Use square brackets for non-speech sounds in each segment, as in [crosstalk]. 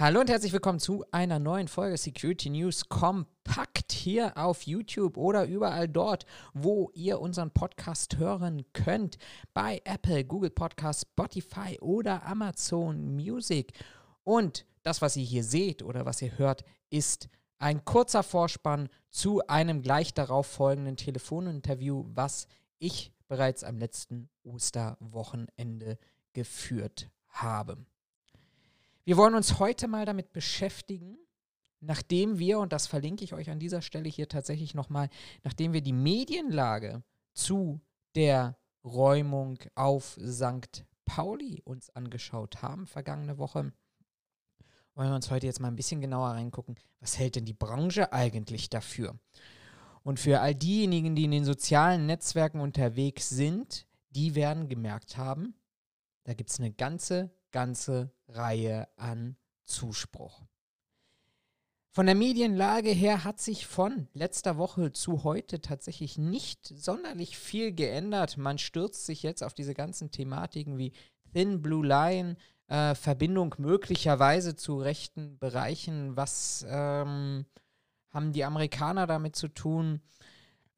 Hallo und herzlich willkommen zu einer neuen Folge Security News Kompakt hier auf YouTube oder überall dort, wo ihr unseren Podcast hören könnt. Bei Apple, Google Podcast, Spotify oder Amazon Music. Und das, was ihr hier seht oder was ihr hört, ist ein kurzer Vorspann zu einem gleich darauf folgenden Telefoninterview, was ich bereits am letzten Osterwochenende geführt habe. Wir wollen uns heute mal damit beschäftigen, nachdem wir, und das verlinke ich euch an dieser Stelle hier tatsächlich nochmal, nachdem wir die Medienlage zu der Räumung auf St. Pauli uns angeschaut haben, vergangene Woche, wollen wir uns heute jetzt mal ein bisschen genauer reingucken, was hält denn die Branche eigentlich dafür? Und für all diejenigen, die in den sozialen Netzwerken unterwegs sind, die werden gemerkt haben, da gibt es eine ganze ganze Reihe an Zuspruch. Von der Medienlage her hat sich von letzter Woche zu heute tatsächlich nicht sonderlich viel geändert. Man stürzt sich jetzt auf diese ganzen Thematiken wie Thin Blue Line, äh, Verbindung möglicherweise zu rechten Bereichen. Was ähm, haben die Amerikaner damit zu tun?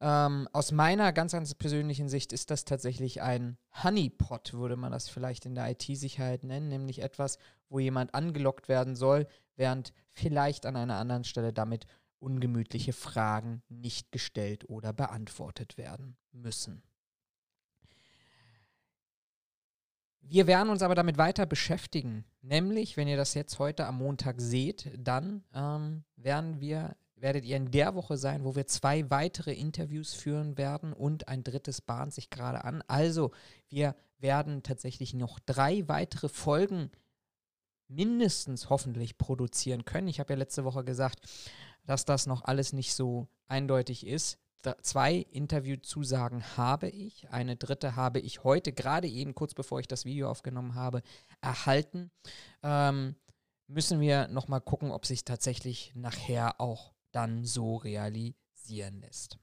Ähm, aus meiner ganz, ganz persönlichen Sicht ist das tatsächlich ein Honeypot, würde man das vielleicht in der IT-Sicherheit nennen, nämlich etwas, wo jemand angelockt werden soll, während vielleicht an einer anderen Stelle damit ungemütliche Fragen nicht gestellt oder beantwortet werden müssen. Wir werden uns aber damit weiter beschäftigen. Nämlich, wenn ihr das jetzt heute am Montag seht, dann ähm, werden wir werdet ihr in der Woche sein, wo wir zwei weitere Interviews führen werden und ein drittes bahnt sich gerade an. Also wir werden tatsächlich noch drei weitere Folgen mindestens hoffentlich produzieren können. Ich habe ja letzte Woche gesagt, dass das noch alles nicht so eindeutig ist. Da, zwei Interviewzusagen habe ich. Eine dritte habe ich heute, gerade eben kurz bevor ich das Video aufgenommen habe, erhalten. Ähm, müssen wir nochmal gucken, ob sich tatsächlich nachher auch dann so realisieren lässt.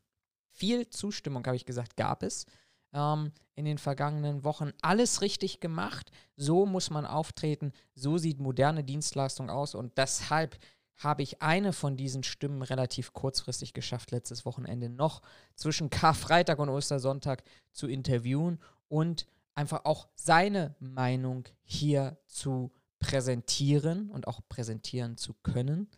Viel Zustimmung, habe ich gesagt, gab es ähm, in den vergangenen Wochen. Alles richtig gemacht, so muss man auftreten, so sieht moderne Dienstleistung aus und deshalb habe ich eine von diesen Stimmen relativ kurzfristig geschafft, letztes Wochenende noch zwischen Karfreitag und Ostersonntag zu interviewen und einfach auch seine Meinung hier zu präsentieren und auch präsentieren zu können.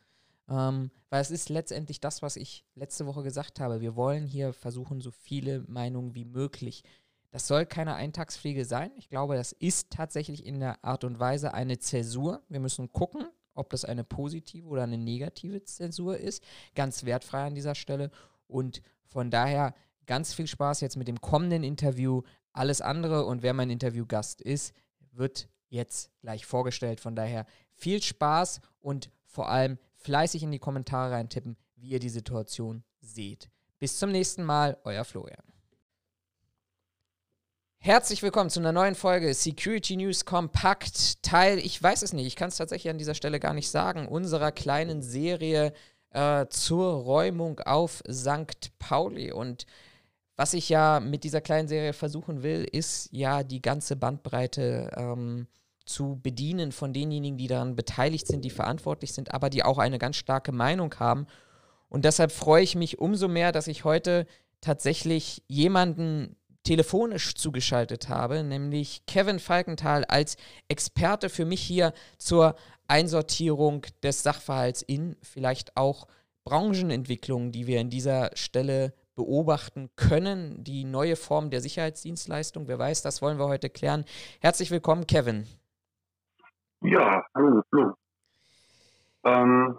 Ähm, weil es ist letztendlich das, was ich letzte Woche gesagt habe. Wir wollen hier versuchen, so viele Meinungen wie möglich. Das soll keine Eintagspflege sein. Ich glaube, das ist tatsächlich in der Art und Weise eine Zäsur. Wir müssen gucken, ob das eine positive oder eine negative Zäsur ist. Ganz wertfrei an dieser Stelle. Und von daher ganz viel Spaß jetzt mit dem kommenden Interview. Alles andere und wer mein Interviewgast ist, wird jetzt gleich vorgestellt. Von daher viel Spaß und vor allem fleißig in die Kommentare reintippen, wie ihr die Situation seht. Bis zum nächsten Mal, euer Florian. Herzlich willkommen zu einer neuen Folge Security News Kompakt, Teil, ich weiß es nicht, ich kann es tatsächlich an dieser Stelle gar nicht sagen, unserer kleinen Serie äh, zur Räumung auf St. Pauli. Und was ich ja mit dieser kleinen Serie versuchen will, ist ja die ganze Bandbreite ähm, zu bedienen von denjenigen, die daran beteiligt sind, die verantwortlich sind, aber die auch eine ganz starke Meinung haben. Und deshalb freue ich mich umso mehr, dass ich heute tatsächlich jemanden telefonisch zugeschaltet habe, nämlich Kevin Falkenthal als Experte für mich hier zur Einsortierung des Sachverhalts in vielleicht auch Branchenentwicklungen, die wir an dieser Stelle beobachten können, die neue Form der Sicherheitsdienstleistung. Wer weiß, das wollen wir heute klären. Herzlich willkommen, Kevin. Ja, hallo, Flo. Ähm,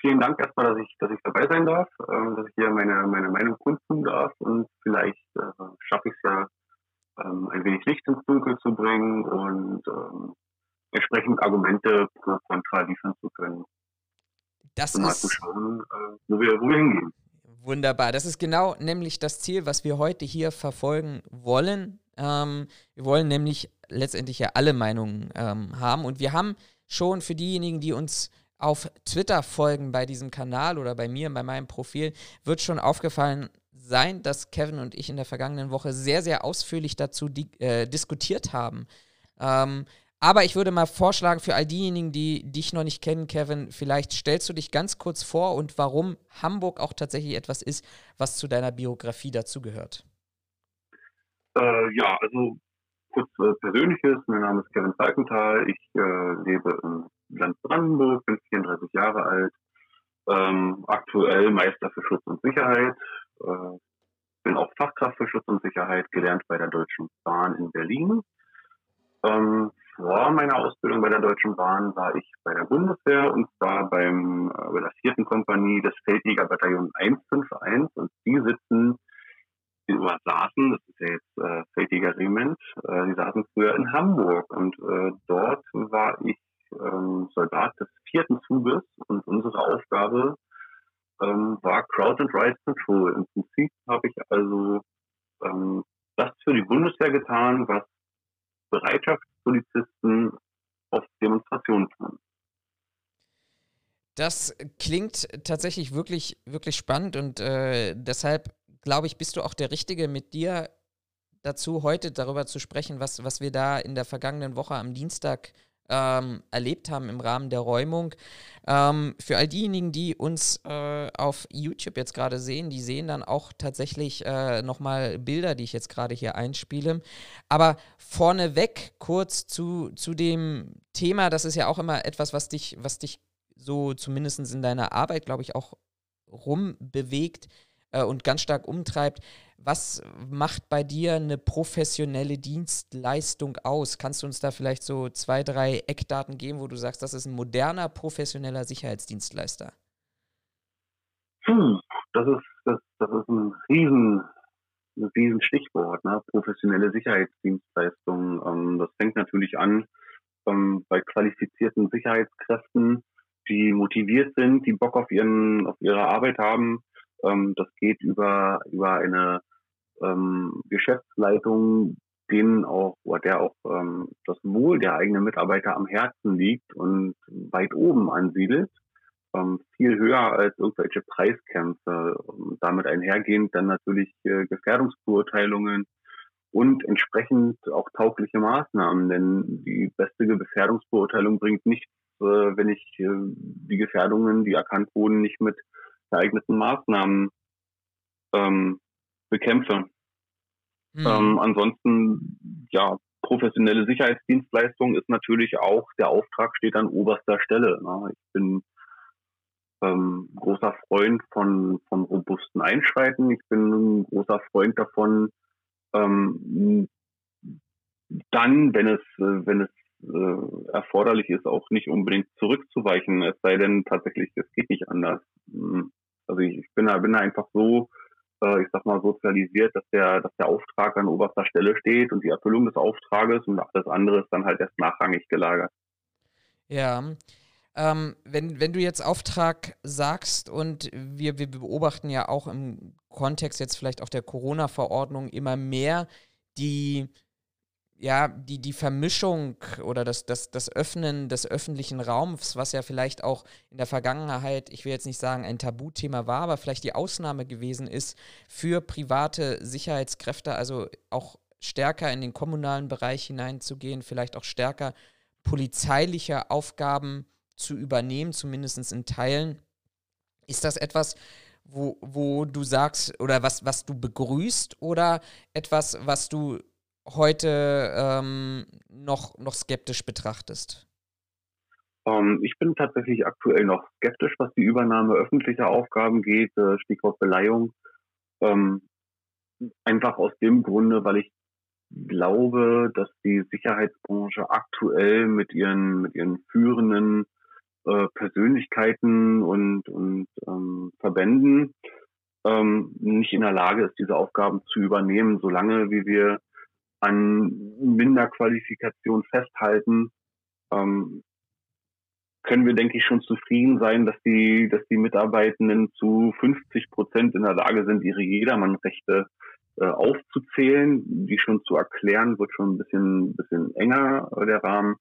vielen Dank erstmal, dass ich, dass ich dabei sein darf, ähm, dass ich hier meine, meine Meinung kundtun darf und vielleicht äh, schaffe ich es ja, ähm, ein wenig Licht ins Dunkel zu bringen und ähm, entsprechend Argumente pro kontra liefern zu können. Das ist mal zu schauen, äh, wo, wir, wo wir hingehen. Wunderbar. Das ist genau nämlich das Ziel, was wir heute hier verfolgen wollen. Ähm, wir wollen nämlich letztendlich ja alle Meinungen ähm, haben. Und wir haben schon für diejenigen, die uns auf Twitter folgen bei diesem Kanal oder bei mir, bei meinem Profil, wird schon aufgefallen sein, dass Kevin und ich in der vergangenen Woche sehr, sehr ausführlich dazu di äh, diskutiert haben. Ähm, Aber ich würde mal vorschlagen, für all diejenigen, die dich noch nicht kennen, Kevin, vielleicht stellst du dich ganz kurz vor und warum Hamburg auch tatsächlich etwas ist, was zu deiner Biografie dazugehört. Äh, ja, also kurz äh, Persönliches. Mein Name ist Kevin Falkenthal. Ich äh, lebe im Land Brandenburg, bin 34 Jahre alt, ähm, aktuell Meister für Schutz und Sicherheit. Äh, bin auch Fachkraft für Schutz und Sicherheit, gelernt bei der Deutschen Bahn in Berlin. Ähm, vor meiner Ausbildung bei der Deutschen Bahn war ich bei der Bundeswehr und zwar beim, äh, bei der vierten Kompanie des Feldjägerbataillons 151 und die sitzen oder saßen, das ist ja jetzt äh, Feldjägerregiment, äh, die saßen früher in Hamburg und äh, dort war ich ähm, Soldat des vierten Zuges und unsere Aufgabe ähm, war Crowd and Ride Control. Im Prinzip habe ich also ähm, das für die Bundeswehr getan, was Bereitschaftspolizisten auf Demonstrationen tun. Das klingt tatsächlich wirklich, wirklich spannend und äh, deshalb glaube ich, bist du auch der Richtige, mit dir dazu heute darüber zu sprechen, was, was wir da in der vergangenen Woche am Dienstag ähm, erlebt haben im Rahmen der Räumung. Ähm, für all diejenigen, die uns äh, auf YouTube jetzt gerade sehen, die sehen dann auch tatsächlich äh, nochmal Bilder, die ich jetzt gerade hier einspiele. Aber vorneweg kurz zu, zu dem Thema, das ist ja auch immer etwas, was dich, was dich so zumindest in deiner Arbeit, glaube ich, auch rumbewegt äh, und ganz stark umtreibt. Was macht bei dir eine professionelle Dienstleistung aus? Kannst du uns da vielleicht so zwei, drei Eckdaten geben, wo du sagst, das ist ein moderner, professioneller Sicherheitsdienstleister? Hm, das ist, das, das ist ein riesen, ein riesen Stichwort, ne? professionelle Sicherheitsdienstleistung. Ähm, das fängt natürlich an ähm, bei qualifizierten Sicherheitskräften, die motiviert sind, die Bock auf ihren, auf ihre Arbeit haben, ähm, das geht über, über eine ähm, Geschäftsleitung, denen auch, oder der auch ähm, das Wohl der eigenen Mitarbeiter am Herzen liegt und weit oben ansiedelt, ähm, viel höher als irgendwelche Preiskämpfe. Und damit einhergehend dann natürlich äh, Gefährdungsbeurteilungen und entsprechend auch taugliche Maßnahmen, denn die beste Gefährdungsbeurteilung bringt nichts, äh, wenn ich äh, die Gefährdungen, die erkannt wurden, nicht mit geeigneten Maßnahmen ähm, bekämpfe. Mhm. Ähm, ansonsten, ja, professionelle Sicherheitsdienstleistung ist natürlich auch, der Auftrag steht an oberster Stelle. Ne? Ich bin ähm, großer Freund von, von robusten Einschreiten. Ich bin ein großer Freund davon, ähm, dann, wenn es, wenn es äh, erforderlich ist, auch nicht unbedingt zurückzuweichen, es sei denn tatsächlich, es geht nicht anders. Hm. Also ich, ich bin da, bin da einfach so, äh, ich sag mal, sozialisiert, dass der, dass der Auftrag an oberster Stelle steht und die Erfüllung des Auftrages und alles andere ist dann halt erst nachrangig gelagert. Ja. Ähm, wenn, wenn du jetzt Auftrag sagst und wir, wir beobachten ja auch im Kontext jetzt vielleicht auch der Corona-Verordnung immer mehr die ja, die, die Vermischung oder das, das, das Öffnen des öffentlichen Raums, was ja vielleicht auch in der Vergangenheit, ich will jetzt nicht sagen, ein Tabuthema war, aber vielleicht die Ausnahme gewesen ist für private Sicherheitskräfte, also auch stärker in den kommunalen Bereich hineinzugehen, vielleicht auch stärker polizeiliche Aufgaben zu übernehmen, zumindest in Teilen. Ist das etwas, wo, wo du sagst, oder was, was du begrüßt oder etwas, was du heute ähm, noch, noch skeptisch betrachtest? Um, ähm, ich bin tatsächlich aktuell noch skeptisch, was die Übernahme öffentlicher Aufgaben geht, äh, Stichwort Beleihung. Ähm, einfach aus dem Grunde, weil ich glaube, dass die Sicherheitsbranche aktuell mit ihren, mit ihren führenden äh, Persönlichkeiten und, und ähm, Verbänden ähm, nicht in der Lage ist, diese Aufgaben zu übernehmen, solange wie wir an Minderqualifikation festhalten, ähm, können wir, denke ich, schon zufrieden sein, dass die, dass die Mitarbeitenden zu 50 Prozent in der Lage sind, ihre Jedermannrechte äh, aufzuzählen. Die schon zu erklären, wird schon ein bisschen, bisschen enger, äh, der Rahmen.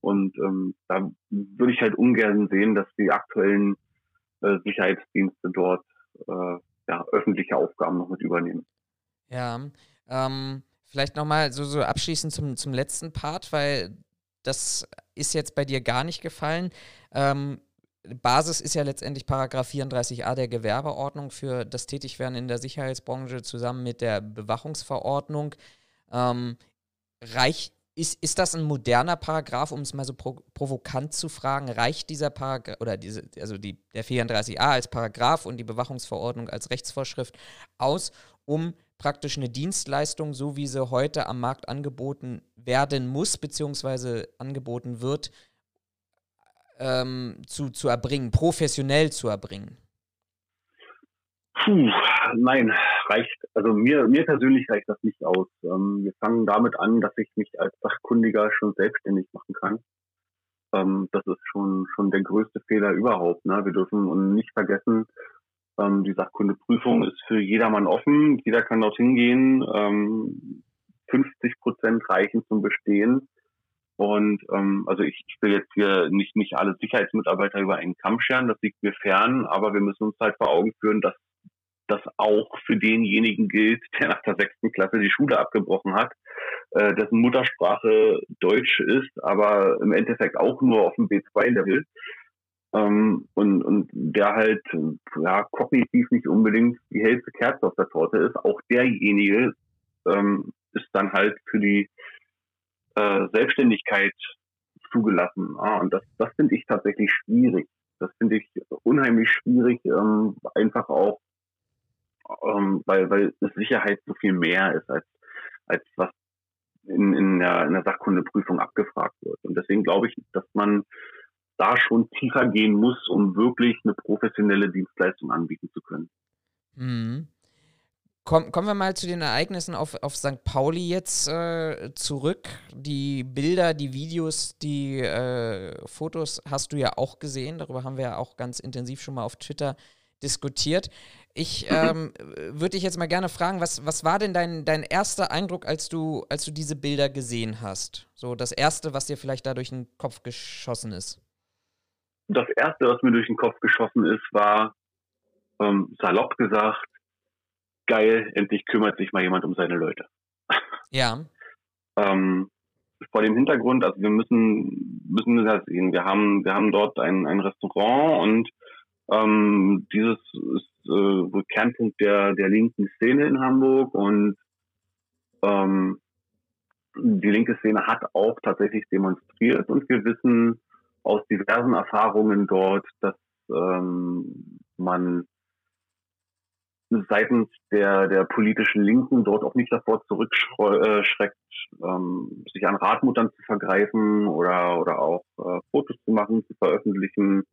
Und ähm, da würde ich halt ungern sehen, dass die aktuellen äh, Sicherheitsdienste dort äh, ja, öffentliche Aufgaben noch mit übernehmen. Ja, ähm, Vielleicht nochmal so, so abschließend zum, zum letzten Part, weil das ist jetzt bei dir gar nicht gefallen. Ähm, Basis ist ja letztendlich Paragraph 34a der Gewerbeordnung für das Tätigwerden in der Sicherheitsbranche zusammen mit der Bewachungsverordnung. Ähm, reich, ist, ist das ein moderner Paragraph, um es mal so pro, provokant zu fragen? Reicht dieser Paragraph oder diese, also die, der 34a als Paragraph und die Bewachungsverordnung als Rechtsvorschrift aus, um praktisch eine Dienstleistung, so wie sie heute am Markt angeboten werden muss, beziehungsweise angeboten wird, ähm, zu, zu erbringen, professionell zu erbringen? Puh, nein, reicht, also mir, mir persönlich reicht das nicht aus. Ähm, wir fangen damit an, dass ich mich als Sachkundiger schon selbstständig machen kann. Ähm, das ist schon, schon der größte Fehler überhaupt. Ne? Wir dürfen nicht vergessen, ähm, die Sachkundeprüfung ist für jedermann offen. Jeder kann dorthin gehen. Ähm, 50 Prozent reichen zum Bestehen. Und ähm, also ich, will jetzt hier nicht, nicht alle Sicherheitsmitarbeiter über einen Kamm scheren, das liegt mir fern, aber wir müssen uns halt vor Augen führen, dass das auch für denjenigen gilt, der nach der sechsten Klasse die Schule abgebrochen hat, äh, dessen Muttersprache Deutsch ist, aber im Endeffekt auch nur auf dem B2-Level. Ähm, und, und der halt ja, kognitiv nicht unbedingt die hellste Kerze auf der Torte ist, auch derjenige ähm, ist dann halt für die äh, Selbstständigkeit zugelassen. Ah, und das, das finde ich tatsächlich schwierig. Das finde ich unheimlich schwierig, ähm, einfach auch, ähm, weil, weil Sicherheit so viel mehr ist, als, als was in, in, der, in der Sachkundeprüfung abgefragt wird. Und deswegen glaube ich, dass man da schon tiefer gehen muss, um wirklich eine professionelle Dienstleistung anbieten zu können. Mhm. Komm, kommen wir mal zu den Ereignissen auf, auf St. Pauli jetzt äh, zurück. Die Bilder, die Videos, die äh, Fotos hast du ja auch gesehen. Darüber haben wir ja auch ganz intensiv schon mal auf Twitter diskutiert. Ich [clears throat] ähm, würde dich jetzt mal gerne fragen, was, was war denn dein, dein erster Eindruck, als du, als du diese Bilder gesehen hast? So das Erste, was dir vielleicht da durch den Kopf geschossen ist. Das Erste, was mir durch den Kopf geschossen ist, war ähm, salopp gesagt, geil, endlich kümmert sich mal jemand um seine Leute. [laughs] Ja. ähm, vor dem Hintergrund, also wir müssen, müssen das sehen, wir haben, wir haben dort ein, ein Restaurant und ähm, dieses ist äh, Kernpunkt der, der linken Szene in Hamburg und ähm, die linke Szene hat auch tatsächlich demonstriert und wir wissen aus diversen Erfahrungen dort, dass ähm, man seitens der, der politischen Linken dort auch nicht davor zurückschreckt, ähm, sich an Radmuttern zu vergreifen oder, oder auch äh, Fotos zu machen, zu veröffentlichen.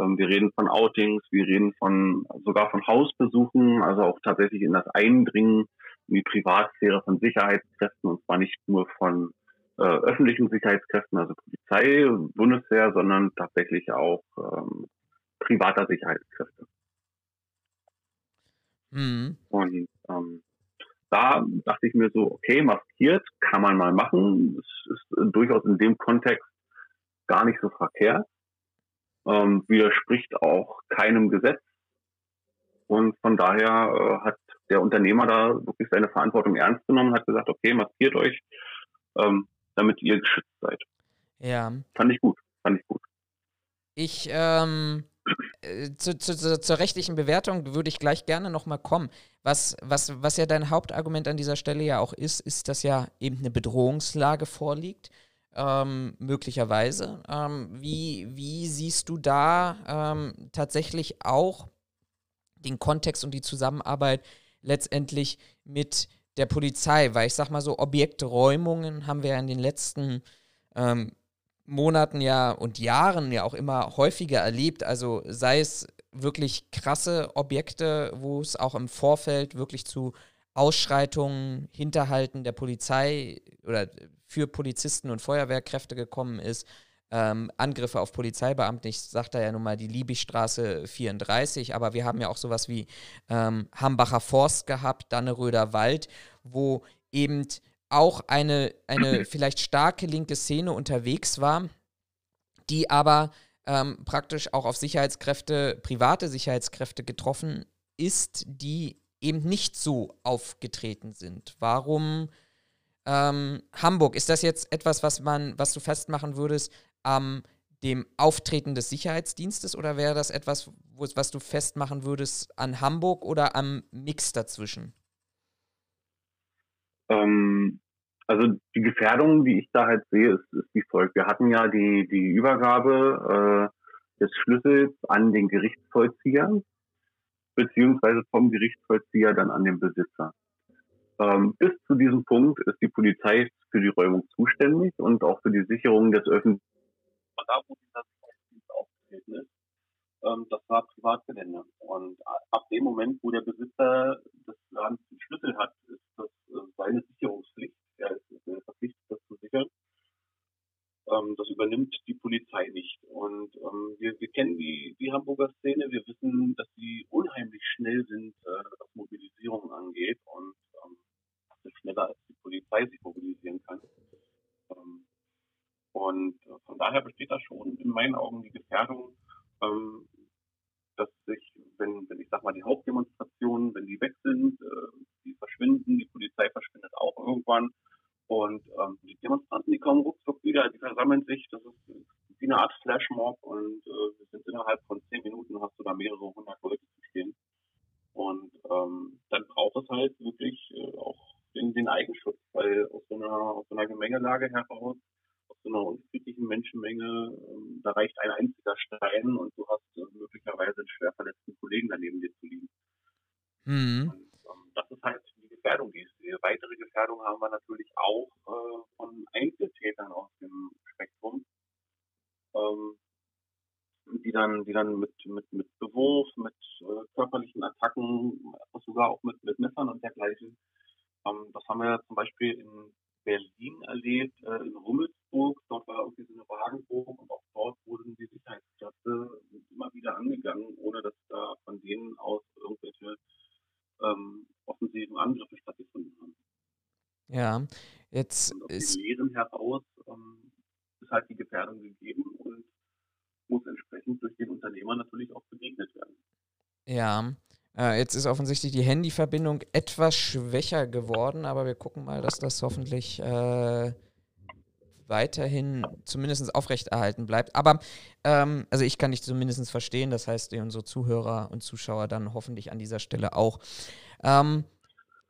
Ähm, wir reden von Outings, wir reden von sogar von Hausbesuchen, also auch tatsächlich in das Eindringen in die Privatsphäre von Sicherheitskräften und zwar nicht nur von äh, öffentlichen Sicherheitskräften, also Polizei, Bundeswehr, sondern tatsächlich auch ähm, privater Sicherheitskräfte. Mhm. Und ähm, da dachte ich mir so, okay, maskiert kann man mal machen. Es ist durchaus in dem Kontext gar nicht so verkehrt. Ähm, widerspricht auch keinem Gesetz. Und von daher äh, hat der Unternehmer da wirklich seine Verantwortung ernst genommen, hat gesagt, okay, maskiert euch, ähm, damit ihr geschützt seid. Ja. Fand ich gut, fand ich gut. Ich ähm, äh, zu, zu, zu, zur rechtlichen Bewertung würde ich gleich gerne nochmal kommen. Was, was, was ja dein Hauptargument an dieser Stelle ja auch ist, ist, dass ja eben eine Bedrohungslage vorliegt. Ähm, möglicherweise. Ähm, wie, wie siehst du da ähm, tatsächlich auch den Kontext und die Zusammenarbeit letztendlich mit der Polizei? Weil ich sag mal so, Objekträumungen haben wir in den letzten ähm, Monaten ja und Jahren ja auch immer häufiger erlebt. Also sei es wirklich krasse Objekte, wo es auch im Vorfeld wirklich zu Ausschreitungen, Hinterhalten der Polizei oder für Polizisten und Feuerwehrkräfte gekommen ist. Ähm, Angriffe auf Polizeibeamte, ich sagte ja nun mal die Liebigstraße 34, aber wir haben ja auch sowas wie ähm, Hambacher Forst gehabt, Danneröder Wald, wo eben auch eine, eine [clears throat] vielleicht starke linke Szene unterwegs war, die aber ähm, praktisch auch auf Sicherheitskräfte, private Sicherheitskräfte getroffen ist, die eben nicht so aufgetreten sind. Warum ähm, Hamburg, ist das jetzt etwas, was man, was du festmachen würdest am dem Auftreten des Sicherheitsdienstes oder wäre das etwas, was du festmachen würdest an Hamburg oder am Mix dazwischen? Ähm, also die Gefährdung, die ich da halt sehe, ist, ist wie folgt. Wir hatten ja die, die Übergabe äh, des Schlüssels an den Gerichtsvollzieher, beziehungsweise vom Gerichtsvollzieher dann an den Besitzer. Ähm, bis zu diesem Punkt ist die Polizei für die Räumung zuständig und auch für die Sicherung des öffentlichen. Da, wo dieser Sicherheitsdienst aufgetreten ist, ähm, das war Privatgelände. Und ab dem Moment, wo der Besitzer des Ladens den Schlüssel hat, ist das äh, seine Sicherungspflicht. Er ist verpflichtet, das zu sichern. Ähm, das übernimmt die Polizei nicht. Und ähm, wir, wir kennen die, die Hamburger Szene. Wir wissen, dass sie unheimlich schnell sind, äh, was Mobilisierung angeht und ähm, schneller als die Polizei sich mobilisieren kann. Ähm, und äh, von daher besteht da schon in meinen Augen die Gefährdung, ähm, dass sich, wenn, wenn ich sag mal, die Hauptdemonstrationen, wenn die weg sind, äh, die verschwinden, die Polizei verschwindet auch irgendwann. Und ähm, die Demonstranten, die kommen ruckzuck wieder, die versammeln sich, das ist wie eine Art Flashmob und äh, wir sind innerhalb von zehn Minuten hast du da mehrere hundert Leute zu stehen. Und ähm, dann braucht es halt wirklich äh, auch den, den Eigenschutz, weil aus so einer, aus so einer Gemengelage heraus Menschenmenge, ähm, da reicht ein einziger Stein und du hast äh, möglicherweise einen schwer verletzten Kollegen daneben dir zu liegen. Mhm. Und, ähm, das ist halt die Gefährdung, die sehe. Weitere Gefährdung haben wir natürlich auch äh, von Einzeltätern aus dem Spektrum, ähm, die dann, die dann mit, mit, mit Bewurf, mit äh, körperlichen Attacken, sogar auch mit, mit Messern und dergleichen. Ähm, das haben wir zum Beispiel in Berlin erlebt, äh, in Rummelsburg. Dort war irgendwie so eine Wagenburg und auch dort wurden die Sicherheitskräfte immer wieder angegangen, ohne dass da von denen aus irgendwelche ähm, offensiven Angriffe stattgefunden haben. Ja, jetzt und aus ist. Den Lehren heraus ähm, ist halt die Gefährdung gegeben und muss entsprechend durch den Unternehmer natürlich auch begegnet werden. Ja, äh, jetzt ist offensichtlich die Handyverbindung etwas schwächer geworden, aber wir gucken mal, dass das hoffentlich äh, weiterhin zumindest aufrechterhalten bleibt. Aber ähm, also ich kann dich zumindest verstehen, das heißt unsere Zuhörer und Zuschauer dann hoffentlich an dieser Stelle auch. Ähm,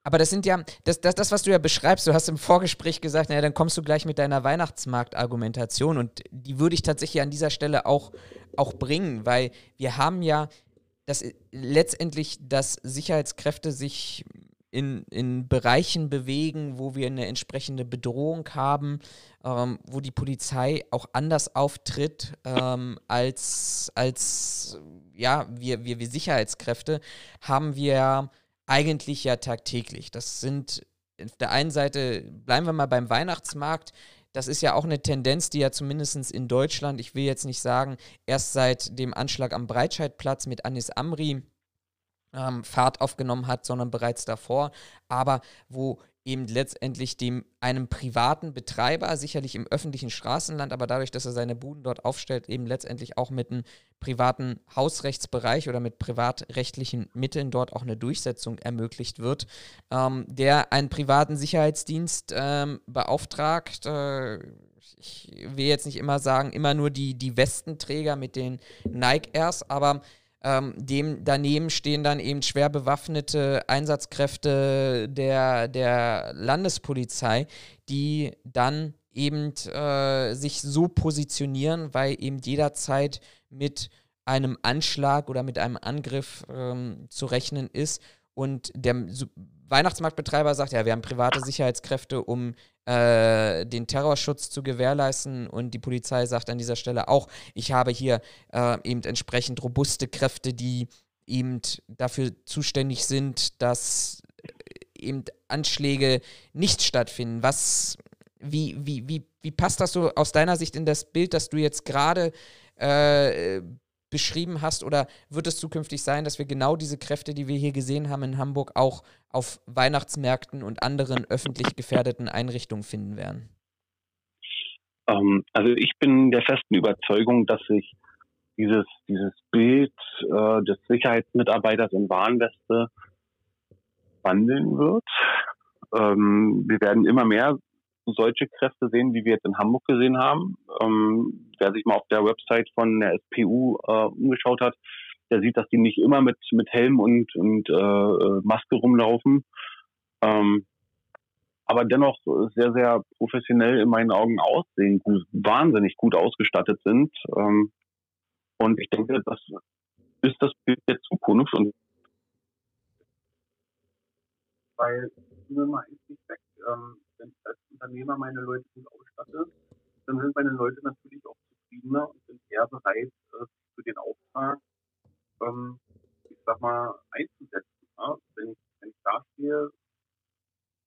aber das sind ja, das, das, das, was du ja beschreibst, du hast im Vorgespräch gesagt, naja, dann kommst du gleich mit deiner Weihnachtsmarktargumentation und die würde ich tatsächlich an dieser Stelle auch, auch bringen, weil wir haben ja dass äh, letztendlich, dass Sicherheitskräfte sich in, in Bereichen bewegen, wo wir eine entsprechende Bedrohung haben, ähm, wo die Polizei auch anders auftritt ähm, als, als ja, wir, wir, wir Sicherheitskräfte, haben wir eigentlich ja tagtäglich. Das sind auf der einen Seite, bleiben wir mal beim Weihnachtsmarkt, das ist ja auch eine Tendenz, die ja zumindest in Deutschland, ich will jetzt nicht sagen, erst seit dem Anschlag am Breitscheidplatz mit Anis Amri ähm, Fahrt aufgenommen hat, sondern bereits davor, aber wo eben letztendlich dem einem privaten Betreiber, sicherlich im öffentlichen Straßenland, aber dadurch, dass er seine Buden dort aufstellt, eben letztendlich auch mit einem privaten Hausrechtsbereich oder mit privatrechtlichen Mitteln dort auch eine Durchsetzung ermöglicht wird, ähm, der einen privaten Sicherheitsdienst ähm, beauftragt. Äh, ich will jetzt nicht immer sagen, immer nur die, die Westenträger mit den Nike Airs, aber ähm, dem daneben stehen dann eben schwer bewaffnete Einsatzkräfte der, der Landespolizei, die dann eben äh, sich so positionieren, weil eben jederzeit mit einem Anschlag oder mit einem Angriff ähm, zu rechnen ist. Und der Weihnachtsmarktbetreiber sagt, ja, wir haben private Sicherheitskräfte, um äh, den Terrorschutz zu gewährleisten. Und die Polizei sagt an dieser Stelle auch, ich habe hier äh, eben entsprechend robuste Kräfte, die eben dafür zuständig sind, dass äh, eben Anschläge nicht stattfinden. Was, wie, wie, wie, wie passt das so aus deiner Sicht in das Bild, das du jetzt gerade äh, beschrieben hast? Oder wird es zukünftig sein, dass wir genau diese Kräfte, die wir hier gesehen haben in Hamburg, auch auf Weihnachtsmärkten und anderen öffentlich gefährdeten Einrichtungen finden werden? Ähm, also ich bin der festen Überzeugung, dass sich dieses, dieses Bild äh, des Sicherheitsmitarbeiters in Warnweste wandeln wird. Ähm, wir werden immer mehr solche Kräfte sehen, wie wir jetzt in Hamburg gesehen haben. Ähm, wer sich mal auf der Website von der SPU äh, umgeschaut hat, der sieht, dass die nicht immer mit, mit Helm und, und äh, Maske rumlaufen. Ähm, aber dennoch sehr, sehr professionell in meinen Augen aussehen, wahnsinnig gut ausgestattet sind. Ähm, und ich denke, das ist das Bild der Zukunft. Und weil, mal eins nicht weg, ähm, wenn ich als Unternehmer meine Leute gut ausstatte, dann sind meine Leute natürlich auch zufriedener und sind eher bereit, äh, für den Auftrag, ähm, ich sag mal, einzusetzen. Ja? Wenn, ich, wenn ich da stehe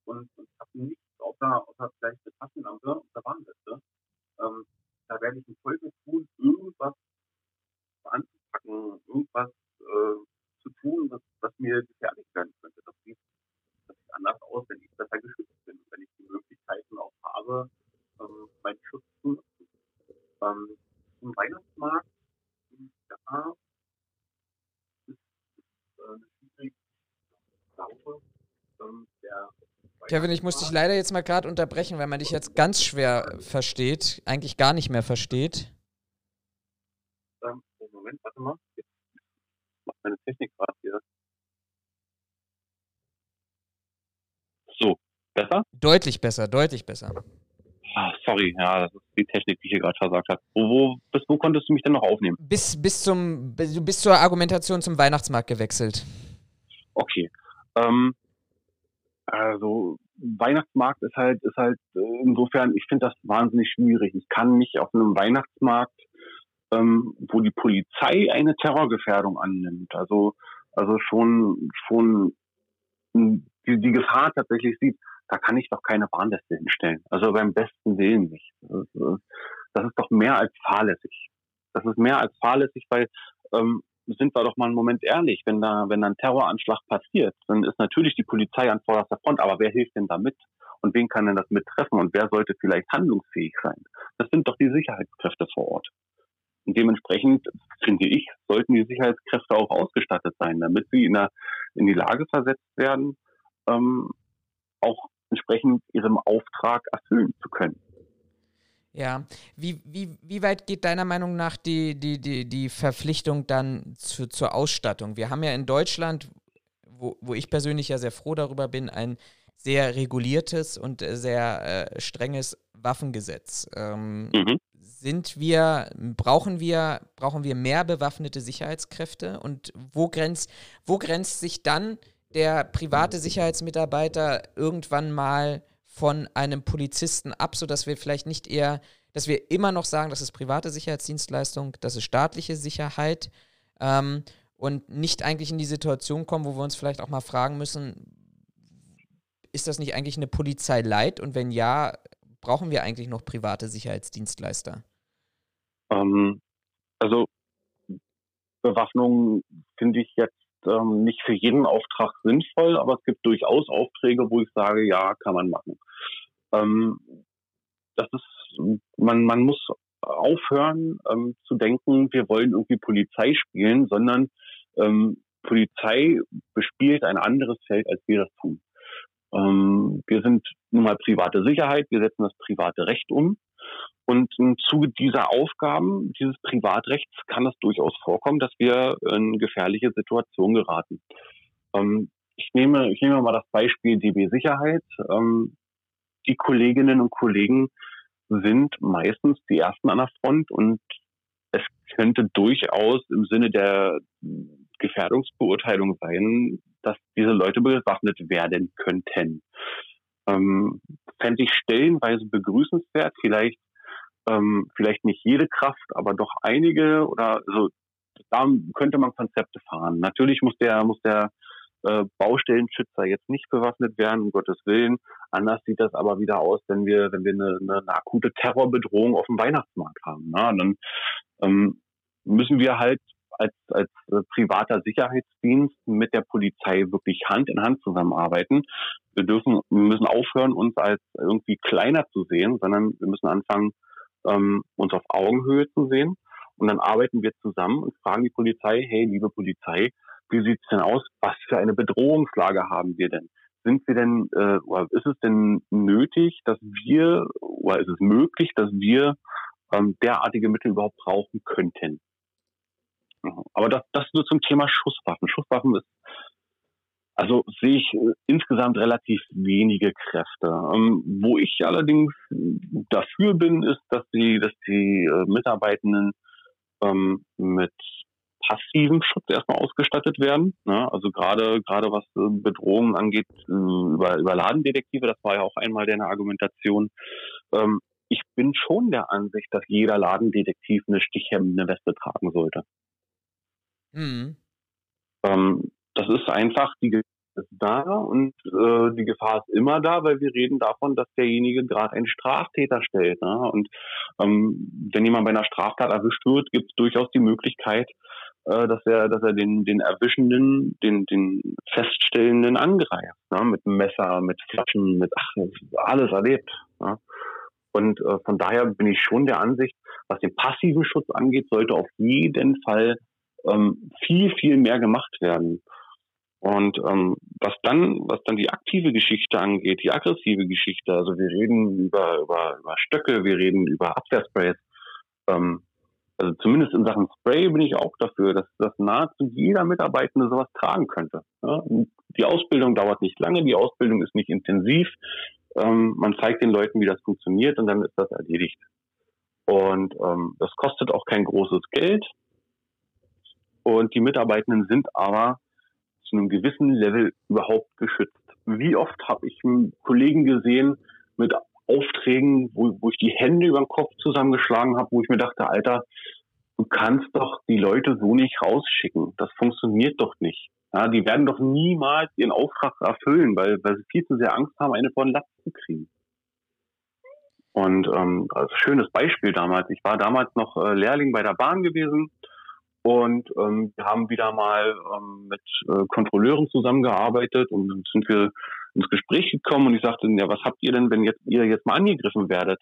und, und habe nichts außer, außer vielleicht eine Taschenlampe und eine Warnweste, ähm, da werde ich einen Teufel tun, irgendwas anzupacken, irgendwas äh, zu tun, was, was mir gefährlich werden könnte. Das sieht anders aus, wenn ich besser geschützt bin, wenn ich die Möglichkeiten auch habe, ähm, meinen Schutz zu nutzen. Ähm, Im Weihnachtsmarkt, ja, ist, ist äh, Sache. Ähm, Kevin, ich muss dich leider jetzt mal gerade unterbrechen, weil man dich jetzt ganz schwer versteht, eigentlich gar nicht mehr versteht. Moment, warte mal. Jetzt macht meine Technik gerade hier. So, besser? Deutlich besser, deutlich besser. Ah, sorry, ja, das ist die Technik, die hier gerade versagt hat. Wo, wo, bis wo konntest du mich denn noch aufnehmen? Bis, bis, zum, bis, bis zur Argumentation zum Weihnachtsmarkt gewechselt. Okay. Ähm, also Weihnachtsmarkt ist halt, ist halt äh, insofern, ich finde das wahnsinnig schwierig. Ich kann nicht auf einem Weihnachtsmarkt ähm, wo die Polizei eine Terrorgefährdung annimmt. Also, also schon, schon die, die Gefahr tatsächlich sieht, da kann ich doch keine Warnweste hinstellen. Also beim besten Willen nicht. Das ist, doch mehr als fahrlässig. Das ist mehr als fahrlässig, weil ähm, sind wir doch mal einen Moment ehrlich, wenn da, wenn da ein Terroranschlag passiert, dann ist natürlich die Polizei an vorderster Front, aber wer hilft denn da mit? Und wen kann denn das mittreffen? Und wer sollte vielleicht handlungsfähig sein? Das sind doch die Sicherheitskräfte vor Ort. Und dementsprechend, finde ich, sollten die Sicherheitskräfte auch ausgestattet sein, damit sie in, der, in die Lage versetzt werden, ähm, auch entsprechend ihrem Auftrag erfüllen zu können. Ja, wie, wie, wie weit geht deiner Meinung nach die, die, die, die Verpflichtung dann zu, zur Ausstattung? Wir haben ja in Deutschland, wo, wo ich persönlich ja sehr froh darüber bin, ein sehr reguliertes und sehr äh, strenges Waffengesetz. Ähm, mhm sind wir, brauchen wir, brauchen wir mehr bewaffnete Sicherheitskräfte und wo grenzt, wo grenzt sich dann der private Sicherheitsmitarbeiter irgendwann mal von einem Polizisten ab, sodass wir vielleicht nicht eher, dass wir immer noch sagen, das ist private Sicherheitsdienstleistung, das ist staatliche Sicherheit ähm, und nicht eigentlich in die Situation kommen, wo wir uns vielleicht auch mal fragen müssen, ist das nicht eigentlich eine Polizei leid und wenn ja, brauchen wir eigentlich noch private Sicherheitsdienstleister? Ähm, also Bewaffnung finde ich jetzt ähm, nicht für jeden Auftrag sinnvoll, aber es gibt durchaus Aufträge, wo ich sage, ja, kann man machen. Ähm, das ist, man, man muss aufhören ähm, zu denken, wir wollen irgendwie Polizei spielen, sondern ähm, Polizei bespielt ein anderes Feld, als wir das tun. Ähm, wir sind nun mal private Sicherheit, wir setzen das private Recht um. Und im Zuge dieser Aufgaben, dieses Privatrechts, kann es durchaus vorkommen, dass wir in gefährliche Situationen geraten. Ähm, ich nehme, ich nehme mal das Beispiel DB Sicherheit. Ähm, die Kolleginnen und Kollegen sind meistens die ersten an der Front und es könnte durchaus im Sinne der Gefährdungsbeurteilung sein, dass diese Leute bewaffnet werden könnten. Ähm, fände ich stellenweise begrüßenswert. Vielleicht ähm, vielleicht nicht jede Kraft, aber doch einige oder so. Da könnte man Konzepte fahren. Natürlich muss der muss der äh, Baustellenschützer jetzt nicht bewaffnet werden, um Gottes Willen. Anders sieht das aber wieder aus, wenn wir wenn wir eine, eine, eine akute Terrorbedrohung auf dem Weihnachtsmarkt haben. Ne? Dann ähm, müssen wir halt als, als äh, privater Sicherheitsdienst mit der Polizei wirklich Hand in Hand zusammenarbeiten. Wir dürfen, wir müssen aufhören, uns als irgendwie kleiner zu sehen, sondern wir müssen anfangen, ähm, uns auf Augenhöhe zu sehen. Und dann arbeiten wir zusammen und fragen die Polizei, hey, liebe Polizei, wie sieht's denn aus? Was für eine Bedrohungslage haben wir denn? sind wir denn, äh, oder ist es denn nötig, dass wir, oder ist es möglich, dass wir ähm, derartige Mittel überhaupt brauchen könnten? Aber das, das nur zum Thema Schusswaffen. Schusswaffen ist, also sehe ich äh, insgesamt relativ wenige Kräfte. Ähm, wo ich allerdings dafür bin, ist, dass die, dass die äh, Mitarbeitenden ähm, mit passivem Schutz erstmal ausgestattet werden. Ne? Also gerade gerade was äh, Bedrohungen angeht äh, über, über Ladendetektive, das war ja auch einmal deine Argumentation. Ähm, ich bin schon der Ansicht, dass jeder Ladendetektiv eine stichhemmende Weste tragen sollte. Mhm. Ähm, das ist einfach die Gefahr ist da und äh, die Gefahr ist immer da, weil wir reden davon, dass derjenige gerade einen Straftäter stellt. Ne? Und ähm, wenn jemand bei einer Straftat erwischt wird, gibt es durchaus die Möglichkeit, äh, dass er, dass er den, den Erwischenden, den, den Feststellenden angreift, ne? mit Messer, mit Flaschen, mit ach, alles erlebt. Ne? Und äh, von daher bin ich schon der Ansicht, was den passiven Schutz angeht, sollte auf jeden Fall ähm, viel, viel mehr gemacht werden. Und ähm, was dann, was dann die aktive Geschichte angeht, die aggressive Geschichte, also wir reden über, über, über Stöcke, wir reden über Abwehrsprays, ähm, also zumindest in Sachen Spray bin ich auch dafür, dass, dass nahezu jeder Mitarbeitende sowas tragen könnte. Ja, die Ausbildung dauert nicht lange, die Ausbildung ist nicht intensiv. Ähm, man zeigt den Leuten, wie das funktioniert und dann ist das erledigt. Und ähm, das kostet auch kein großes Geld. Und die Mitarbeitenden sind aber zu einem gewissen Level überhaupt geschützt. Wie oft habe ich Kollegen gesehen mit Aufträgen, wo, wo ich die Hände über den Kopf zusammengeschlagen habe, wo ich mir dachte, Alter, du kannst doch die Leute so nicht rausschicken. Das funktioniert doch nicht. Ja, die werden doch niemals ihren Auftrag erfüllen, weil, weil sie viel zu sehr Angst haben, eine von Latz zu kriegen. Und ähm, ein schönes Beispiel damals. Ich war damals noch äh, Lehrling bei der Bahn gewesen und ähm, wir haben wieder mal ähm, mit äh, Kontrolleuren zusammengearbeitet und dann sind wir ins Gespräch gekommen und ich sagte, ja, was habt ihr denn, wenn jetzt ihr jetzt mal angegriffen werdet?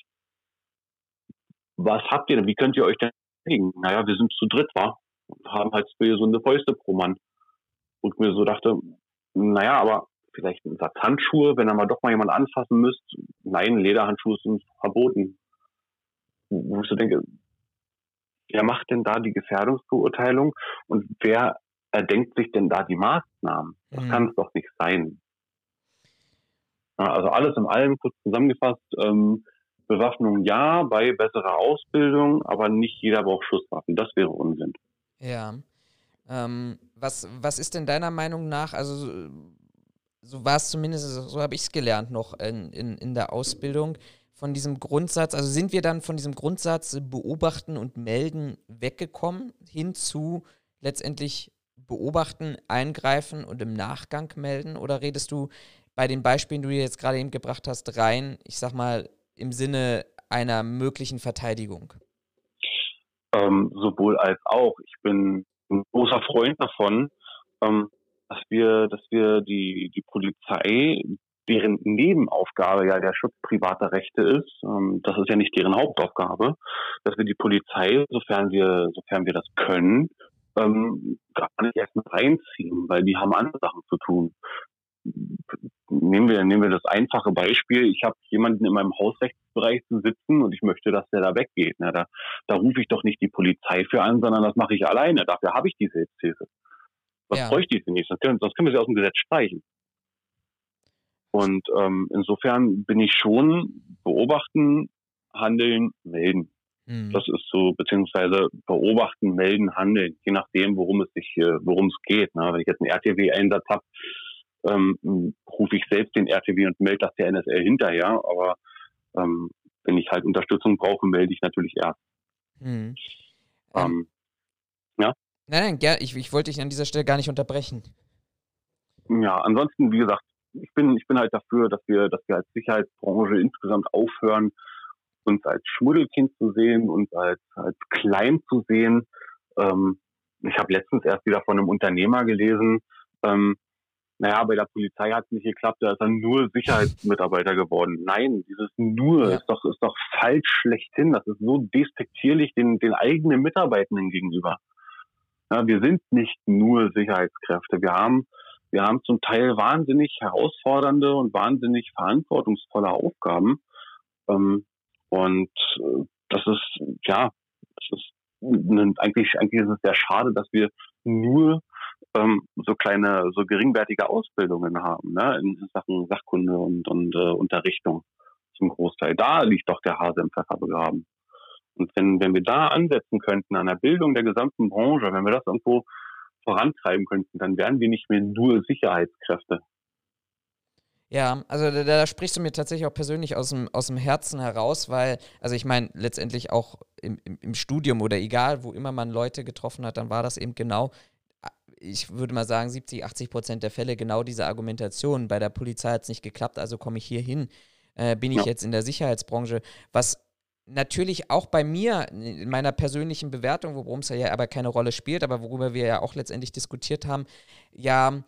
Was habt ihr denn? Wie könnt ihr euch denn dagegen? Naja, wir sind zu dritt, war und haben halt so eine Fäuste pro Mann. Und mir so dachte, naja, aber vielleicht ein Satz Handschuhe, wenn ihr mal doch mal jemand anfassen müsst. Nein, Lederhandschuhe sind verboten. Wo ich so denke, wer macht denn da die Gefährdungsbeurteilung und wer erdenkt sich denn da die Maßnahmen? Das mhm. kann es doch nicht sein. Also alles in allem kurz zusammengefasst, ähm, Bewaffnung ja, bei besserer Ausbildung, aber nicht jeder braucht Schusswaffen. Das wäre Unsinn. Ja. Ähm, was, was ist denn deiner Meinung nach, also so war es zumindest, so habe ich es gelernt noch in, in, in der Ausbildung, von diesem Grundsatz, also sind wir dann von diesem Grundsatz beobachten und melden weggekommen hin zu letztendlich beobachten, eingreifen und im Nachgang melden? Oder redest du bei den Beispielen, die du jetzt gerade eben gebracht hast, rein, ich sag mal, im Sinne einer möglichen Verteidigung? Ähm, sowohl als auch. Ich bin ein großer Freund davon, ähm, dass wir, dass wir die, die Polizei deren Nebenaufgabe ja der Schutz privater Rechte ist. Ähm, das ist ja nicht deren Hauptaufgabe, dass wir die Polizei, sofern wir, sofern wir das können, ähm, gar nicht erst mit reinziehen, weil die haben andere Sachen zu tun. Nehmen wir, nehmen wir das einfache Beispiel. Ich habe jemanden in meinem Hausrechtsbereich zu sitzen und ich möchte, dass der da weggeht. Na, da, da rufe ich doch nicht die Polizei für an, sondern das mache ich alleine. Dafür habe ich die Selbsthilfe. Was ja. bräuchte ich denn nicht? Das können, das können wir sie aus dem Gesetz streichen. Und ähm, insofern bin ich schon beobachten, handeln, melden. Mhm. Das ist so, beziehungsweise beobachten, melden, handeln, je nachdem, worum es sich, äh, worum es geht. Ne? Wenn ich jetzt einen RTW-Einsatz habe, ähm, rufe ich selbst den RTW und melde das der NSL hinterher. Aber ähm, wenn ich halt Unterstützung brauche, melde ich natürlich erst. Mhm. Ähm, ja. Nein, nein, ich, ich wollte dich an dieser Stelle gar nicht unterbrechen. Ja, ansonsten, wie gesagt, ich bin, ich bin halt dafür, dass wir, dass wir als Sicherheitsbranche insgesamt aufhören, uns als Schmuddelkind zu sehen, uns als, als klein zu sehen. Ähm, ich habe letztens erst wieder von einem Unternehmer gelesen, ähm, naja, bei der Polizei hat es nicht geklappt, da ist er nur Sicherheitsmitarbeiter geworden. Nein, dieses nur ja. ist doch, ist doch falsch schlechthin. Das ist so despektierlich den, den eigenen Mitarbeitenden gegenüber. Ja, wir sind nicht nur Sicherheitskräfte. Wir haben wir haben zum Teil wahnsinnig herausfordernde und wahnsinnig verantwortungsvolle Aufgaben. Ähm, und äh, das ist, ja, das ist eigentlich, eigentlich ist es sehr schade, dass wir nur ähm, so kleine, so geringwertige Ausbildungen haben, ne, in Sachen Sachkunde und, und äh, Unterrichtung zum Großteil. Da liegt doch der Hase im Pfeffer begraben. Und wenn, wenn wir da ansetzen könnten an der Bildung der gesamten Branche, wenn wir das irgendwo vorantreiben könnten, dann wären wir nicht mehr nur Sicherheitskräfte. Ja, also da, da, sprichst du mir tatsächlich auch persönlich aus dem, aus dem Herzen heraus, weil, also ich meine, letztendlich auch im, im, im, Studium oder egal, wo immer man Leute getroffen hat, dann war das eben genau, ich würde mal sagen, 70, 80 Prozent der Fälle genau diese Argumentation. Bei der Polizei hat es nicht geklappt, also komme ich hier hin, äh, bin ich ja. jetzt in der Sicherheitsbranche, was natürlich auch bei mir in meiner persönlichen Bewertung, worum es ja aber keine Rolle spielt, aber worüber wir ja auch letztendlich diskutiert haben, ja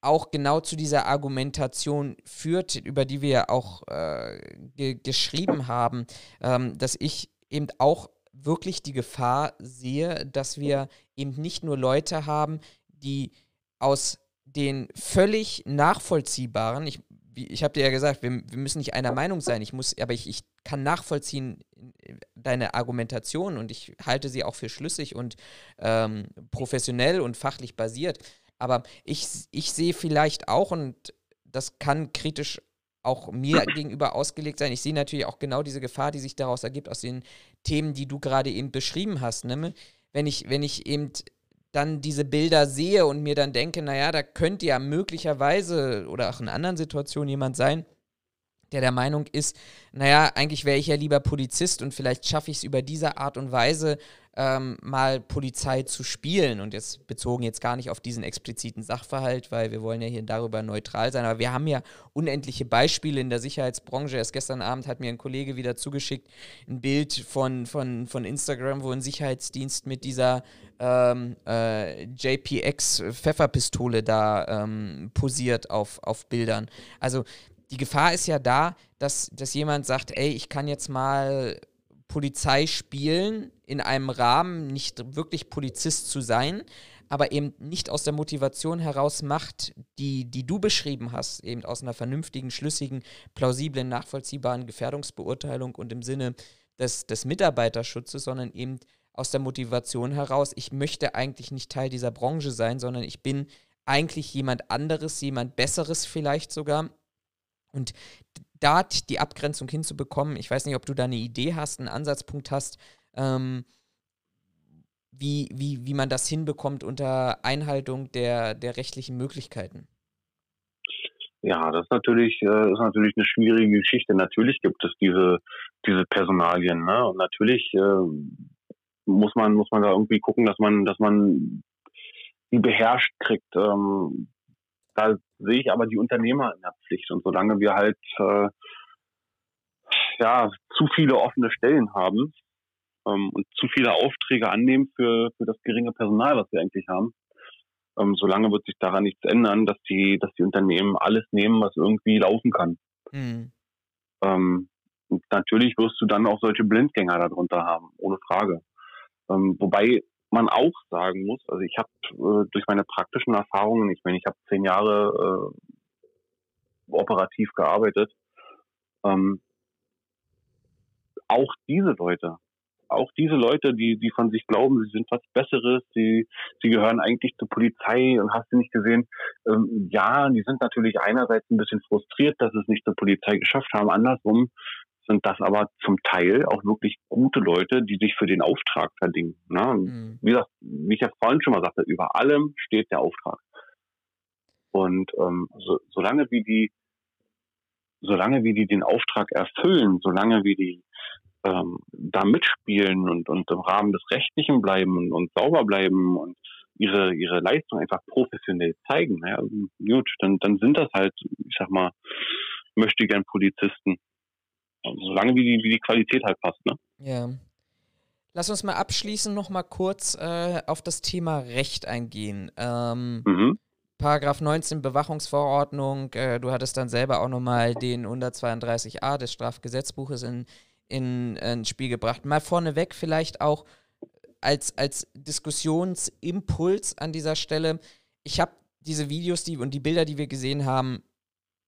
auch genau zu dieser Argumentation führt, über die wir ja auch äh, ge geschrieben haben, ähm, dass ich eben auch wirklich die Gefahr sehe, dass wir eben nicht nur Leute haben, die aus den völlig nachvollziehbaren, ich, ich habe dir ja gesagt, wir, wir, müssen nicht einer Meinung sein, ich muss, aber ich, ich kann nachvollziehen deine Argumentation und ich halte sie auch für schlüssig und ähm, professionell und fachlich basiert. Aber ich, ich sehe vielleicht auch, und das kann kritisch auch mir [coughs] gegenüber ausgelegt sein. Ich sehe natürlich auch genau diese Gefahr, die sich daraus ergibt, aus den Themen, die du gerade eben beschrieben hast. Ne? Wenn, ich, wenn ich eben dann diese Bilder sehe und mir dann denke, naja, da könnte ja möglicherweise oder auch in anderen Situationen jemand sein, der der Meinung ist, naja, eigentlich wäre ich ja lieber Polizist und vielleicht schaffe ich es über diese Art und Weise ähm, mal Polizei zu spielen. Und jetzt bezogen jetzt gar nicht auf diesen expliziten Sachverhalt, weil wir wollen ja hier darüber neutral sein. Aber wir haben ja unendliche Beispiele in der Sicherheitsbranche. Erst gestern Abend hat mir ein Kollege wieder zugeschickt, ein Bild von, von, von Instagram, wo ein Sicherheitsdienst mit dieser ähm, äh, JPX Pfefferpistole da ähm, posiert auf, auf Bildern. Also die Gefahr ist ja da, dass, dass jemand sagt, ey, ich kann jetzt mal Polizei spielen, in einem Rahmen nicht wirklich Polizist zu sein, aber eben nicht aus der Motivation heraus macht, die, die du beschrieben hast, eben aus einer vernünftigen, schlüssigen, plausiblen, nachvollziehbaren Gefährdungsbeurteilung und im Sinne des, des Mitarbeiterschutzes, sondern eben aus der Motivation heraus, ich möchte eigentlich nicht Teil dieser Branche sein, sondern ich bin eigentlich jemand anderes, jemand Besseres vielleicht sogar. Und da die Abgrenzung hinzubekommen, ich weiß nicht, ob du da eine Idee hast, einen Ansatzpunkt hast, ähm, wie, wie, wie man das hinbekommt unter Einhaltung der, der rechtlichen Möglichkeiten. Ja, das ist natürlich, äh, ist natürlich eine schwierige Geschichte. Natürlich gibt es diese, diese Personalien, ne? Und natürlich äh, muss man, muss man da irgendwie gucken, dass man, dass man die beherrscht kriegt. Ähm, da sehe ich aber die Unternehmer in der Pflicht. Und solange wir halt äh, ja zu viele offene Stellen haben ähm, und zu viele Aufträge annehmen für, für das geringe Personal, was wir eigentlich haben, ähm, solange wird sich daran nichts ändern, dass die, dass die Unternehmen alles nehmen, was irgendwie laufen kann. Mhm. Ähm, und natürlich wirst du dann auch solche Blindgänger darunter haben, ohne Frage. Ähm, wobei man auch sagen muss, also ich habe äh, durch meine praktischen Erfahrungen, ich meine, ich habe zehn Jahre äh, operativ gearbeitet, ähm, auch diese Leute, auch diese Leute, die, die von sich glauben, sie sind was Besseres, sie, sie gehören eigentlich zur Polizei und hast du nicht gesehen, ähm, ja, die sind natürlich einerseits ein bisschen frustriert, dass es nicht zur Polizei geschafft haben. Andersrum sind das aber zum Teil auch wirklich gute Leute, die sich für den Auftrag verdingen. Ne? Mhm. Wie gesagt, wie ich ja vorhin schon mal sagte, über allem steht der Auftrag. Und ähm, so, solange wie die, solange wie die den Auftrag erfüllen, solange wie die ähm, da mitspielen und, und im Rahmen des Rechtlichen bleiben und, und sauber bleiben und ihre, ihre Leistung einfach professionell zeigen, ja, gut, dann, dann sind das halt, ich sag mal, möchte gern Polizisten. Solange wie die, wie die Qualität halt passt, ne? Ja. Lass uns mal abschließend noch mal kurz äh, auf das Thema Recht eingehen. Ähm, mhm. Paragraph 19 Bewachungsverordnung, äh, du hattest dann selber auch nochmal den 132a des Strafgesetzbuches in, in, in, ins Spiel gebracht. Mal vorneweg vielleicht auch als, als Diskussionsimpuls an dieser Stelle. Ich habe diese Videos die, und die Bilder, die wir gesehen haben,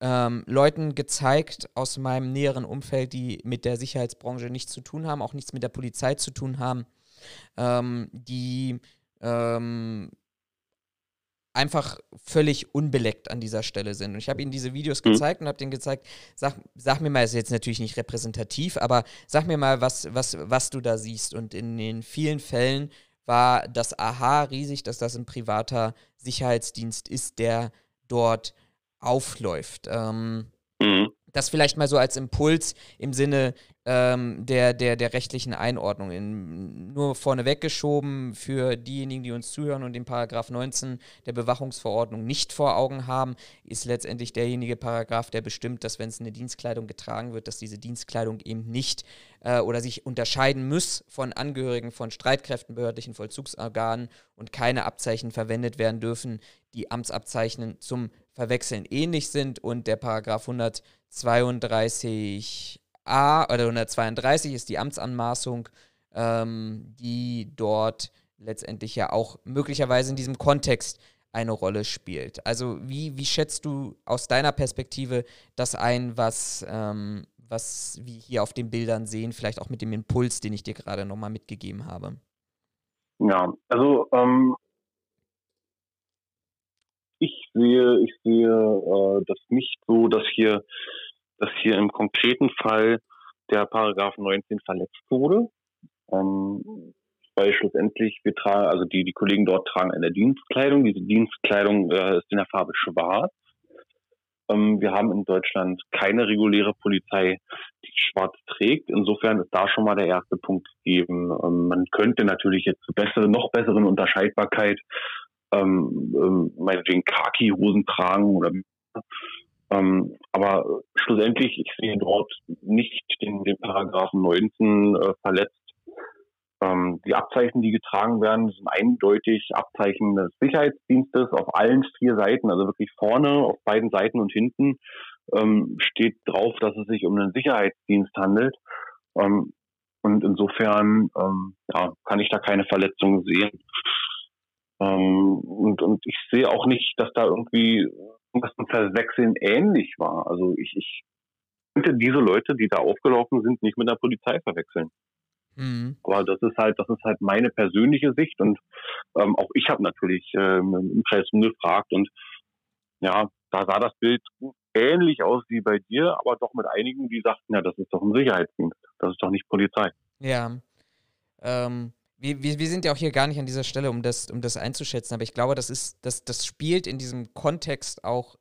ähm, Leuten gezeigt aus meinem näheren Umfeld, die mit der Sicherheitsbranche nichts zu tun haben, auch nichts mit der Polizei zu tun haben, ähm, die ähm, einfach völlig unbeleckt an dieser Stelle sind. Und ich habe ihnen diese Videos mhm. gezeigt und habe denen gezeigt, sag, sag mir mal, ist jetzt natürlich nicht repräsentativ, aber sag mir mal, was, was, was du da siehst. Und in den vielen Fällen war das Aha riesig, dass das ein privater Sicherheitsdienst ist, der dort aufläuft. Ähm, mhm. Das vielleicht mal so als Impuls im Sinne ähm, der, der, der rechtlichen Einordnung. In, nur vorneweg geschoben für diejenigen, die uns zuhören und den Paragraph 19 der Bewachungsverordnung nicht vor Augen haben, ist letztendlich derjenige Paragraph, der bestimmt, dass wenn es eine Dienstkleidung getragen wird, dass diese Dienstkleidung eben nicht äh, oder sich unterscheiden muss von Angehörigen von Streitkräften, behördlichen Vollzugsorganen und keine Abzeichen verwendet werden dürfen, die Amtsabzeichen zum Verwechseln ähnlich sind und der Paragraph 132a oder 132 ist die Amtsanmaßung, ähm, die dort letztendlich ja auch möglicherweise in diesem Kontext eine Rolle spielt. Also wie, wie schätzt du aus deiner Perspektive das ein, was, ähm, was wir hier auf den Bildern sehen, vielleicht auch mit dem Impuls, den ich dir gerade nochmal mitgegeben habe? Ja, also ähm, sehe, ich sehe äh, das nicht so, dass hier, dass hier im konkreten Fall der Paragraph 19 verletzt wurde. Ähm, weil schlussendlich wir tragen, also die, die Kollegen dort tragen eine Dienstkleidung. Diese Dienstkleidung äh, ist in der Farbe schwarz. Ähm, wir haben in Deutschland keine reguläre Polizei, die schwarz trägt. Insofern ist da schon mal der erste Punkt gegeben. Ähm, man könnte natürlich jetzt zu besseren, noch besseren Unterscheidbarkeit ähm, ähm, meinetwegen Khaki-Hosen tragen oder ähm, aber schlussendlich, ich sehe dort nicht den, den Paragraphen 19 äh, verletzt. Ähm, die Abzeichen, die getragen werden, sind eindeutig Abzeichen des Sicherheitsdienstes auf allen vier Seiten, also wirklich vorne, auf beiden Seiten und hinten ähm, steht drauf, dass es sich um einen Sicherheitsdienst handelt. Ähm, und insofern ähm, ja, kann ich da keine Verletzungen sehen. Ähm, und, und ich sehe auch nicht, dass da irgendwie irgendwas zum Verwechseln ähnlich war. Also ich, ich könnte diese Leute, die da aufgelaufen sind, nicht mit der Polizei verwechseln. Mhm. Aber das ist halt, das ist halt meine persönliche Sicht und ähm, auch ich habe natürlich ähm, im Kreis gefragt und ja, da sah das Bild ähnlich aus wie bei dir, aber doch mit einigen, die sagten, ja, das ist doch ein Sicherheitsdienst, das ist doch nicht Polizei. Ja. Ähm, wir, wir, wir sind ja auch hier gar nicht an dieser Stelle, um das, um das einzuschätzen, aber ich glaube, das ist, das, das spielt in diesem Kontext auch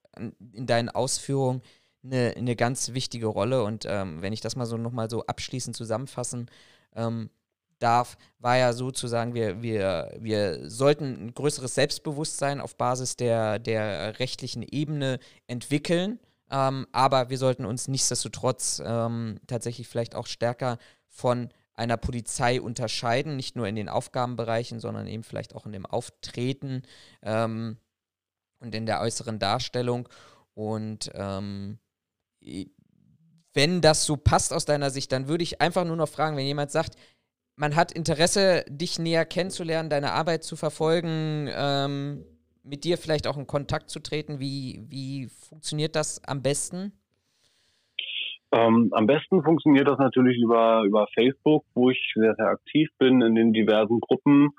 in deinen Ausführungen eine, eine ganz wichtige Rolle. Und ähm, wenn ich das mal so nochmal so abschließend zusammenfassen ähm, darf, war ja sozusagen, wir, wir, wir sollten ein größeres Selbstbewusstsein auf Basis der, der rechtlichen Ebene entwickeln. Ähm, aber wir sollten uns nichtsdestotrotz ähm, tatsächlich vielleicht auch stärker von einer Polizei unterscheiden, nicht nur in den Aufgabenbereichen, sondern eben vielleicht auch in dem Auftreten ähm, und in der äußeren Darstellung. Und ähm, wenn das so passt aus deiner Sicht, dann würde ich einfach nur noch fragen, wenn jemand sagt, man hat Interesse, dich näher kennenzulernen, deine Arbeit zu verfolgen, ähm, mit dir vielleicht auch in Kontakt zu treten, wie, wie funktioniert das am besten? Ähm, am besten funktioniert das natürlich über, über Facebook, wo ich sehr, sehr aktiv bin in den diversen Gruppen,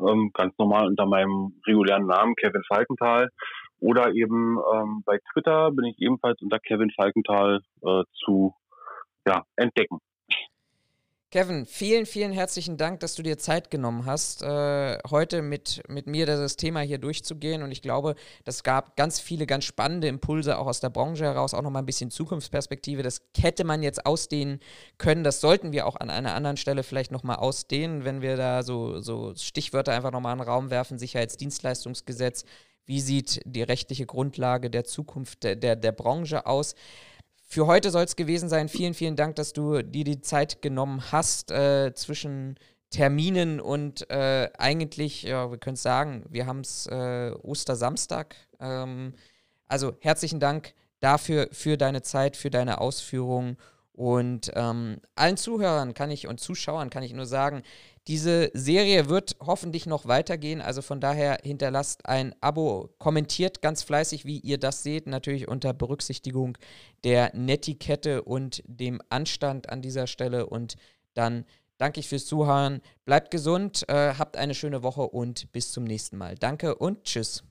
ähm, ganz normal unter meinem regulären Namen Kevin Falkenthal. Oder eben ähm, bei Twitter bin ich ebenfalls unter Kevin Falkenthal äh, zu ja, entdecken. Kevin, vielen, vielen herzlichen Dank, dass du dir Zeit genommen hast, äh, heute mit, mit mir das Thema hier durchzugehen. Und ich glaube, das gab ganz viele ganz spannende Impulse auch aus der Branche heraus, auch nochmal ein bisschen Zukunftsperspektive. Das hätte man jetzt ausdehnen können. Das sollten wir auch an einer anderen Stelle vielleicht nochmal ausdehnen, wenn wir da so, so Stichwörter einfach nochmal in den Raum werfen. Sicherheitsdienstleistungsgesetz. Wie sieht die rechtliche Grundlage der Zukunft der, der, der Branche aus? Für heute soll es gewesen sein. Vielen, vielen Dank, dass du dir die Zeit genommen hast äh, zwischen Terminen und äh, eigentlich, ja, wir können es sagen, wir haben es äh, Ostersamstag. Ähm, also herzlichen Dank dafür, für deine Zeit, für deine Ausführungen. Und ähm, allen Zuhörern kann ich und Zuschauern kann ich nur sagen, Diese Serie wird hoffentlich noch weitergehen, also von daher hinterlasst ein Abo, kommentiert ganz fleißig, wie ihr das seht, natürlich unter Berücksichtigung der Netiquette und dem Anstand an dieser Stelle und dann danke ich fürs Zuhören, bleibt gesund, äh, habt eine schöne Woche und bis zum nächsten Mal. Danke und tschüss.